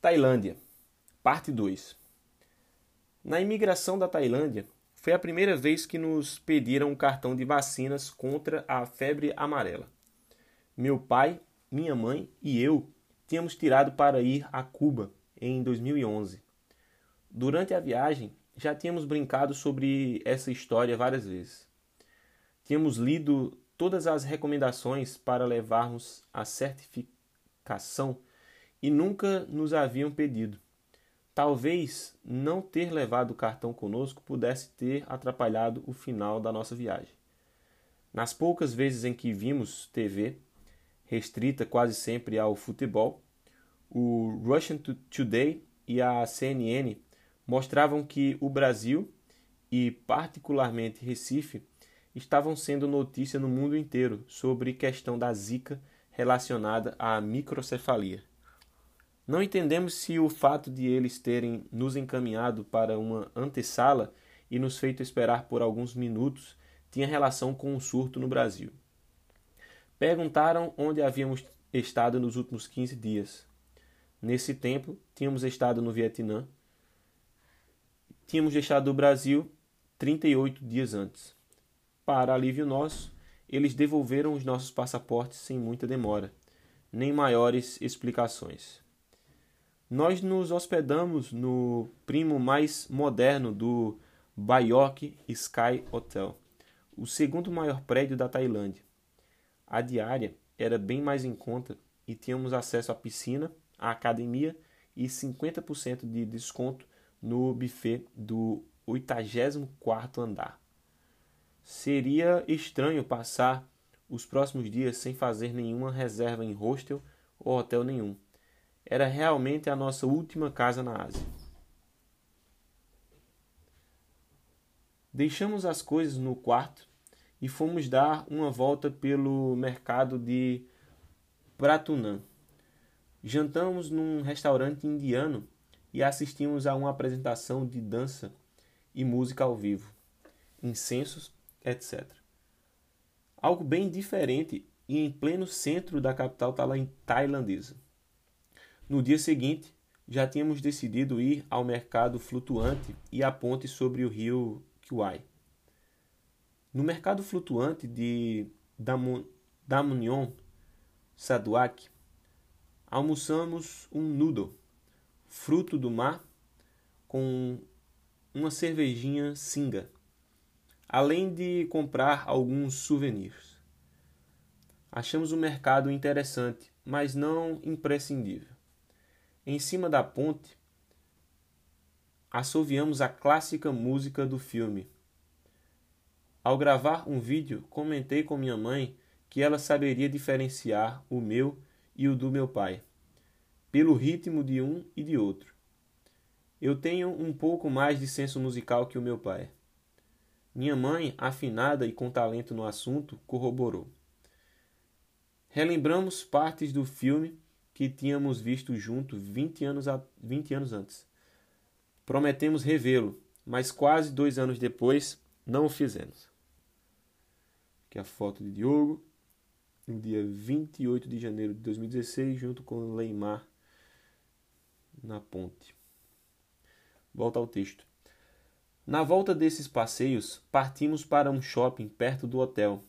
Tailândia, parte 2. Na imigração da Tailândia, foi a primeira vez que nos pediram um cartão de vacinas contra a febre amarela. Meu pai, minha mãe e eu tínhamos tirado para ir a Cuba em 2011. Durante a viagem, já tínhamos brincado sobre essa história várias vezes. Tínhamos lido todas as recomendações para levarmos a certificação e nunca nos haviam pedido. Talvez não ter levado o cartão conosco pudesse ter atrapalhado o final da nossa viagem. Nas poucas vezes em que vimos TV, restrita quase sempre ao futebol, o Russian Today e a CNN mostravam que o Brasil e, particularmente, Recife estavam sendo notícia no mundo inteiro sobre questão da Zika relacionada à microcefalia. Não entendemos se o fato de eles terem nos encaminhado para uma antessala e nos feito esperar por alguns minutos tinha relação com o surto no Brasil. Perguntaram onde havíamos estado nos últimos 15 dias. Nesse tempo, tínhamos estado no Vietnã. Tínhamos deixado o Brasil 38 dias antes. Para alívio nosso, eles devolveram os nossos passaportes sem muita demora, nem maiores explicações. Nós nos hospedamos no primo mais moderno do Bangkok Sky Hotel, o segundo maior prédio da Tailândia. A diária era bem mais em conta e tínhamos acesso à piscina, à academia e 50% de desconto no buffet do 84º andar. Seria estranho passar os próximos dias sem fazer nenhuma reserva em hostel ou hotel nenhum era realmente a nossa última casa na Ásia. Deixamos as coisas no quarto e fomos dar uma volta pelo mercado de Pratunam. Jantamos num restaurante indiano e assistimos a uma apresentação de dança e música ao vivo, incensos, etc. Algo bem diferente e em pleno centro da capital tailandesa. No dia seguinte, já tínhamos decidido ir ao mercado flutuante e à ponte sobre o rio Kauai. No mercado flutuante de Damunion, Saduak, almoçamos um noodle, fruto do mar, com uma cervejinha singa, além de comprar alguns souvenirs. Achamos o mercado interessante, mas não imprescindível. Em cima da ponte, assoviamos a clássica música do filme. Ao gravar um vídeo, comentei com minha mãe que ela saberia diferenciar o meu e o do meu pai, pelo ritmo de um e de outro. Eu tenho um pouco mais de senso musical que o meu pai. Minha mãe, afinada e com talento no assunto, corroborou. Relembramos partes do filme que tínhamos visto junto 20 anos, a, 20 anos antes. Prometemos revê-lo, mas quase dois anos depois não o fizemos. Aqui a foto de Diogo, no dia 28 de janeiro de 2016, junto com Leimar na ponte. Volta ao texto. Na volta desses passeios, partimos para um shopping perto do hotel.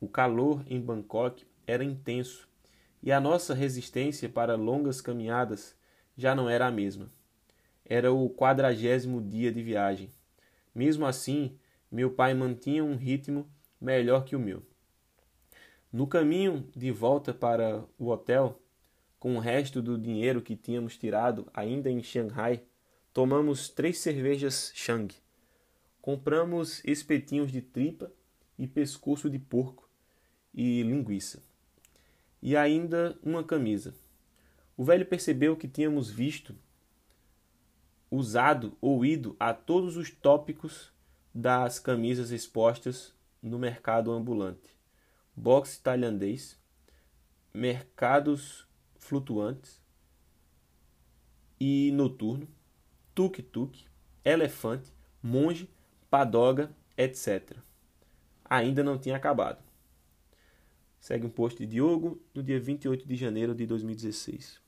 O calor em Bangkok era intenso e a nossa resistência para longas caminhadas já não era a mesma. Era o quadragésimo dia de viagem. Mesmo assim, meu pai mantinha um ritmo melhor que o meu. No caminho de volta para o hotel, com o resto do dinheiro que tínhamos tirado ainda em Xangai, tomamos três cervejas Shang. Compramos espetinhos de tripa e pescoço de porco e linguiça e ainda uma camisa. O velho percebeu que tínhamos visto, usado ou ido a todos os tópicos das camisas expostas no mercado ambulante, boxe tailandês, mercados flutuantes e noturno, tuk-tuk, elefante, monge, padoga, etc. Ainda não tinha acabado. Segue um post de Diogo no dia 28 de janeiro de 2016.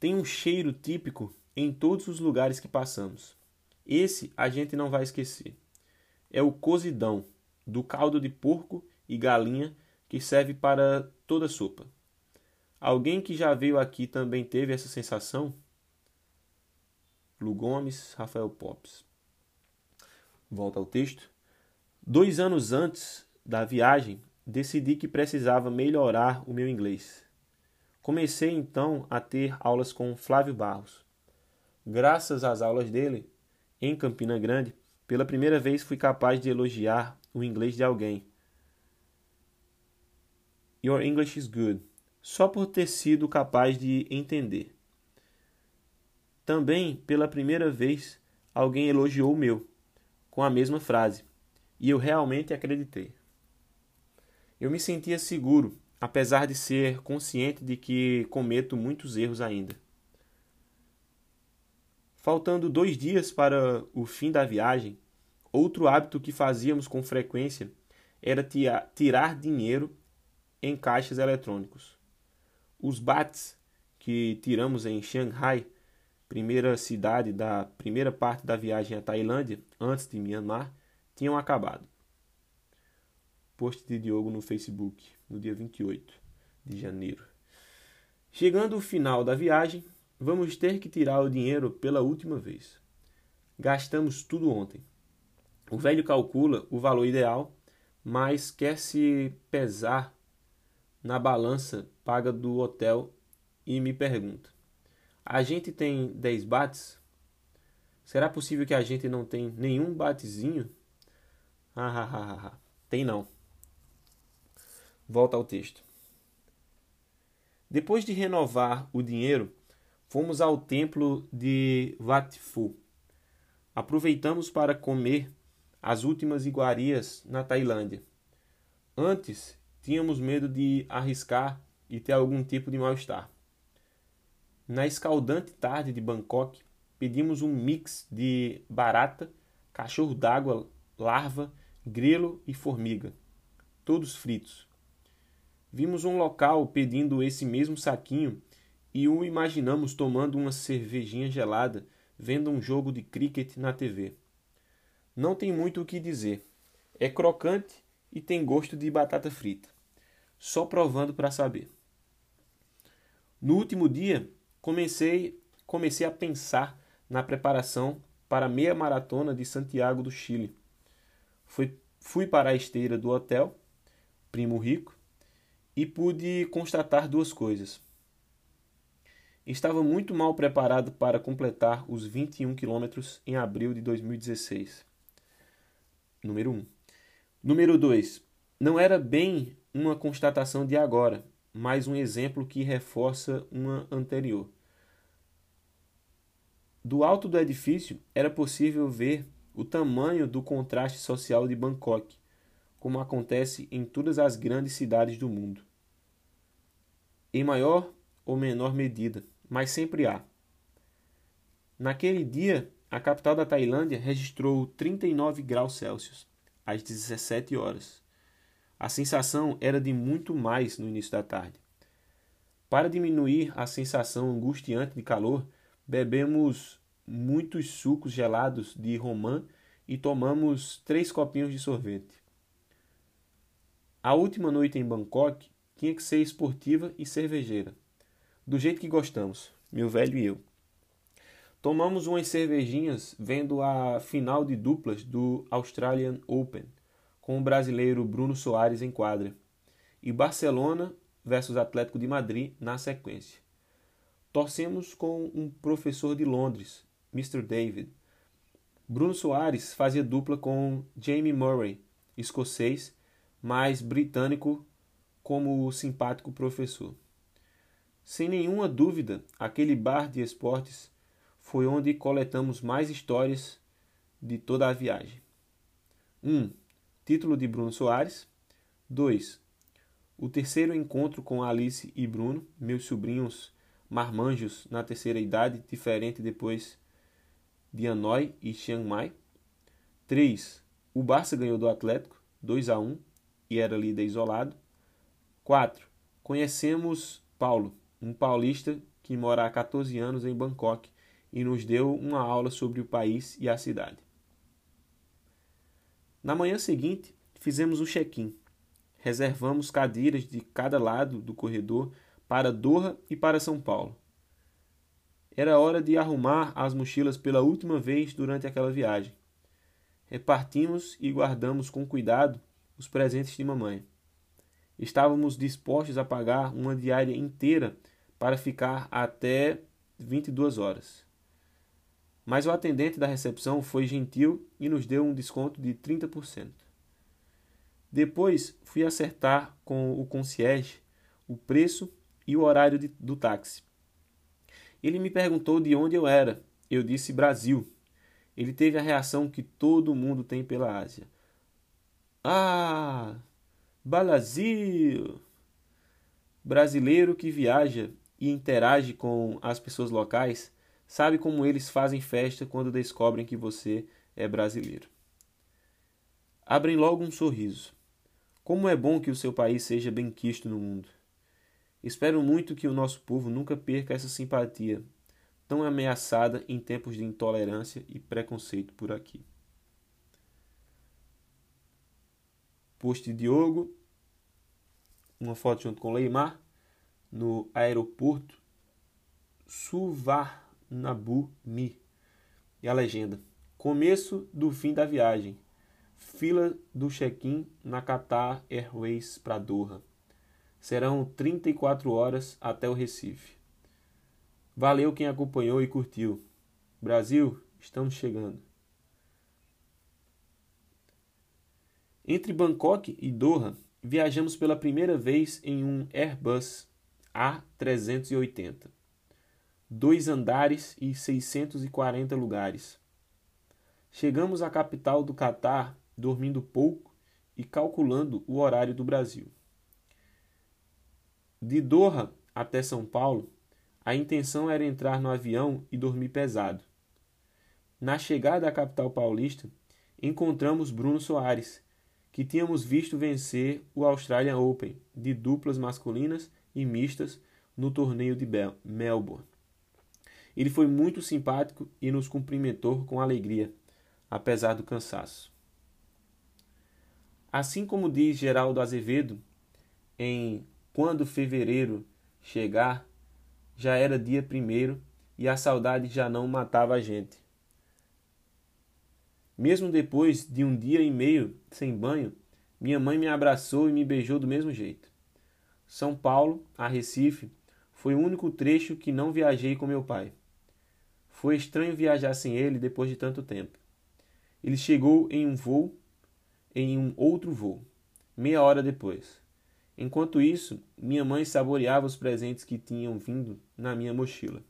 tem um cheiro típico em todos os lugares que passamos. Esse a gente não vai esquecer. É o cozidão, do caldo de porco e galinha que serve para toda sopa. Alguém que já veio aqui também teve essa sensação? Lu Gomes, Rafael Popes. Volta ao texto. Dois anos antes da viagem, decidi que precisava melhorar o meu inglês. Comecei então a ter aulas com Flávio Barros. Graças às aulas dele, em Campina Grande, pela primeira vez fui capaz de elogiar o inglês de alguém. Your English is good, só por ter sido capaz de entender. Também, pela primeira vez, alguém elogiou o meu, com a mesma frase, e eu realmente acreditei. Eu me sentia seguro apesar de ser consciente de que cometo muitos erros ainda. Faltando dois dias para o fim da viagem, outro hábito que fazíamos com frequência era tirar dinheiro em caixas eletrônicos. Os bates que tiramos em Xangai, primeira cidade da primeira parte da viagem à Tailândia, antes de Myanmar, tinham acabado. Post de Diogo no Facebook no dia 28 de janeiro. Chegando o final da viagem, vamos ter que tirar o dinheiro pela última vez. Gastamos tudo ontem. O velho calcula o valor ideal, mas quer se pesar na balança paga do hotel e me pergunta: A gente tem 10 bates? Será possível que a gente não tem nenhum batezinho? Ah, ah, ah. ah. Tem não. Volta ao texto. Depois de renovar o dinheiro, fomos ao templo de Pho. Aproveitamos para comer as últimas iguarias na Tailândia. Antes, tínhamos medo de arriscar e ter algum tipo de mal-estar. Na escaldante tarde de Bangkok, pedimos um mix de barata, cachorro d'água, larva, grelo e formiga, todos fritos. Vimos um local pedindo esse mesmo saquinho e o imaginamos tomando uma cervejinha gelada, vendo um jogo de cricket na TV. Não tem muito o que dizer. É crocante e tem gosto de batata frita. Só provando para saber. No último dia, comecei comecei a pensar na preparação para a meia maratona de Santiago do Chile. Fui, fui para a esteira do hotel, Primo Rico, e pude constatar duas coisas. Estava muito mal preparado para completar os 21 quilômetros em abril de 2016. Número 1. Um. Número 2. Não era bem uma constatação de agora, mas um exemplo que reforça uma anterior. Do alto do edifício era possível ver o tamanho do contraste social de Bangkok, como acontece em todas as grandes cidades do mundo em maior ou menor medida, mas sempre há. Naquele dia, a capital da Tailândia registrou 39 graus Celsius às 17 horas. A sensação era de muito mais no início da tarde. Para diminuir a sensação angustiante de calor, bebemos muitos sucos gelados de romã e tomamos três copinhos de sorvete. A última noite em Bangkok tinha que ser esportiva e cervejeira. Do jeito que gostamos, meu velho e eu. Tomamos umas cervejinhas vendo a final de duplas do Australian Open, com o brasileiro Bruno Soares em quadra, e Barcelona versus Atlético de Madrid na sequência. Torcemos com um professor de Londres, Mr. David. Bruno Soares fazia dupla com Jamie Murray, escocês, mas britânico como o simpático professor. Sem nenhuma dúvida, aquele bar de esportes foi onde coletamos mais histórias de toda a viagem. 1. Um, título de Bruno Soares. 2. O terceiro encontro com Alice e Bruno, meus sobrinhos marmanjos na terceira idade, diferente depois de Hanoi e Chiang Mai. 3. O Barça ganhou do Atlético, 2 a 1 e era líder isolado. 4. Conhecemos Paulo, um paulista que mora há 14 anos em Bangkok e nos deu uma aula sobre o país e a cidade. Na manhã seguinte, fizemos o check-in. Reservamos cadeiras de cada lado do corredor para Doha e para São Paulo. Era hora de arrumar as mochilas pela última vez durante aquela viagem. Repartimos e guardamos com cuidado os presentes de mamãe. Estávamos dispostos a pagar uma diária inteira para ficar até 22 horas. Mas o atendente da recepção foi gentil e nos deu um desconto de 30%. Depois fui acertar com o concierge o preço e o horário de, do táxi. Ele me perguntou de onde eu era. Eu disse Brasil. Ele teve a reação que todo mundo tem pela Ásia. Ah, Brasil! Brasileiro que viaja e interage com as pessoas locais sabe como eles fazem festa quando descobrem que você é brasileiro. Abrem logo um sorriso. Como é bom que o seu país seja bem quisto no mundo. Espero muito que o nosso povo nunca perca essa simpatia, tão ameaçada em tempos de intolerância e preconceito por aqui. Post Diogo, uma foto junto com Leimar, no aeroporto Suvarnabhumi. E a legenda: Começo do fim da viagem. Fila do check-in na Qatar Airways para Doha. Serão 34 horas até o Recife. Valeu quem acompanhou e curtiu. Brasil, estamos chegando. Entre Bangkok e Doha, viajamos pela primeira vez em um Airbus A380. Dois andares e 640 lugares. Chegamos à capital do Catar dormindo pouco e calculando o horário do Brasil. De Doha até São Paulo, a intenção era entrar no avião e dormir pesado. Na chegada à capital paulista, encontramos Bruno Soares, que tínhamos visto vencer o Australian Open de duplas masculinas e mistas no torneio de Melbourne. Ele foi muito simpático e nos cumprimentou com alegria, apesar do cansaço. Assim como diz Geraldo Azevedo em quando fevereiro chegar, já era dia primeiro e a saudade já não matava a gente. Mesmo depois de um dia e meio sem banho, minha mãe me abraçou e me beijou do mesmo jeito. São Paulo a Recife foi o único trecho que não viajei com meu pai. Foi estranho viajar sem ele depois de tanto tempo. Ele chegou em um voo, em um outro voo, meia hora depois. Enquanto isso, minha mãe saboreava os presentes que tinham vindo na minha mochila.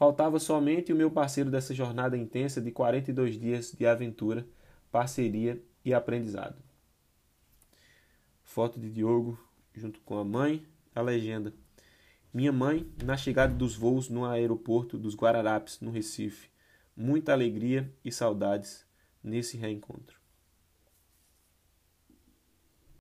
Faltava somente o meu parceiro dessa jornada intensa de 42 dias de aventura, parceria e aprendizado. Foto de Diogo junto com a mãe, a legenda. Minha mãe, na chegada dos voos no aeroporto dos Guararapes, no Recife. Muita alegria e saudades nesse reencontro.